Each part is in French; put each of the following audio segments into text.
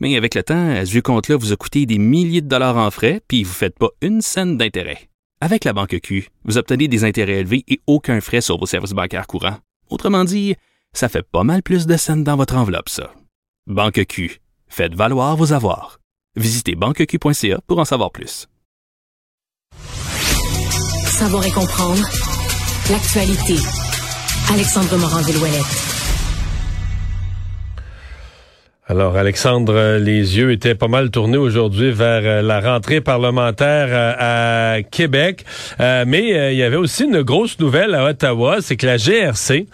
Mais avec le temps, ce vieux compte-là vous a coûté des milliers de dollars en frais, puis vous ne faites pas une scène d'intérêt. Avec la banque Q, vous obtenez des intérêts élevés et aucun frais sur vos services bancaires courants. Autrement dit, ça fait pas mal plus de scènes dans votre enveloppe, ça. Banque Q, faites valoir vos avoirs. Visitez banqueq.ca pour en savoir plus. Savoir et comprendre l'actualité. Alexandre Morand-Villouellette. Alors, Alexandre, les yeux étaient pas mal tournés aujourd'hui vers euh, la rentrée parlementaire euh, à Québec. Euh, mais il y avait aussi une grosse nouvelle à Ottawa, c'est que la GRC,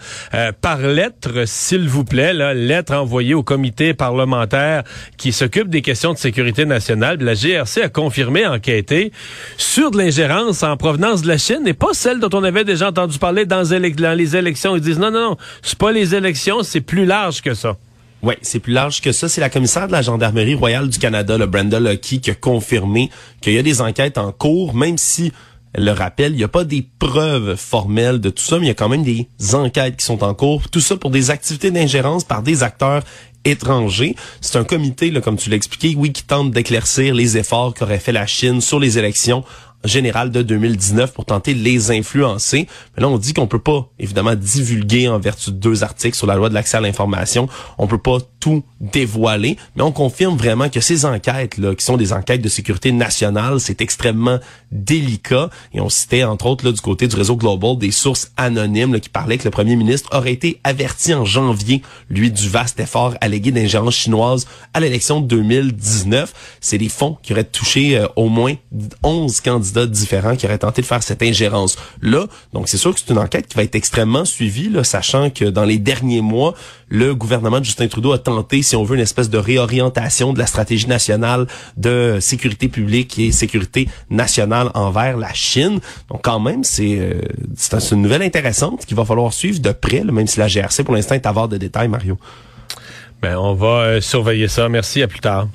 par lettre, s'il vous plaît, là, lettre envoyée au comité parlementaire qui s'occupe des questions de sécurité nationale, la GRC a confirmé, enquêté, sur de l'ingérence en provenance de la Chine et pas celle dont on avait déjà entendu parler dans, les élections. Ils disent non, non, non, c'est pas les élections, c'est plus large que ça. Oui, c'est plus large que ça. C'est la commissaire de la Gendarmerie royale du Canada, le Brenda Lucky, qui a confirmé qu'il y a des enquêtes en cours, même si elle le rappelle, il n'y a pas des preuves formelles de tout ça, mais il y a quand même des enquêtes qui sont en cours. Tout ça pour des activités d'ingérence par des acteurs étrangers. C'est un comité, comme tu l'as expliqué, oui, qui tente d'éclaircir les efforts qu'aurait fait la Chine sur les élections générale de 2019 pour tenter de les influencer. Mais là, on dit qu'on peut pas, évidemment, divulguer en vertu de deux articles sur la loi de l'accès à l'information. On peut pas tout dévoiler, mais on confirme vraiment que ces enquêtes-là, qui sont des enquêtes de sécurité nationale, c'est extrêmement délicat. Et on citait, entre autres, là, du côté du réseau Global, des sources anonymes qui parlaient que le premier ministre aurait été averti en janvier, lui, du vaste effort allégué d'ingérence chinoise à l'élection de 2019. C'est des fonds qui auraient touché euh, au moins 11 candidats différents qui auraient tenté de faire cette ingérence-là. Donc, c'est sûr que c'est une enquête qui va être extrêmement suivie, là, sachant que dans les derniers mois, le gouvernement de Justin Trudeau a tenté, si on veut, une espèce de réorientation de la stratégie nationale de sécurité publique et sécurité nationale envers la Chine. Donc, quand même, c'est euh, une nouvelle intéressante qu'il va falloir suivre de près, même si la GRC, pour l'instant, est voir de détails, Mario. Ben, on va euh, surveiller ça. Merci, à plus tard.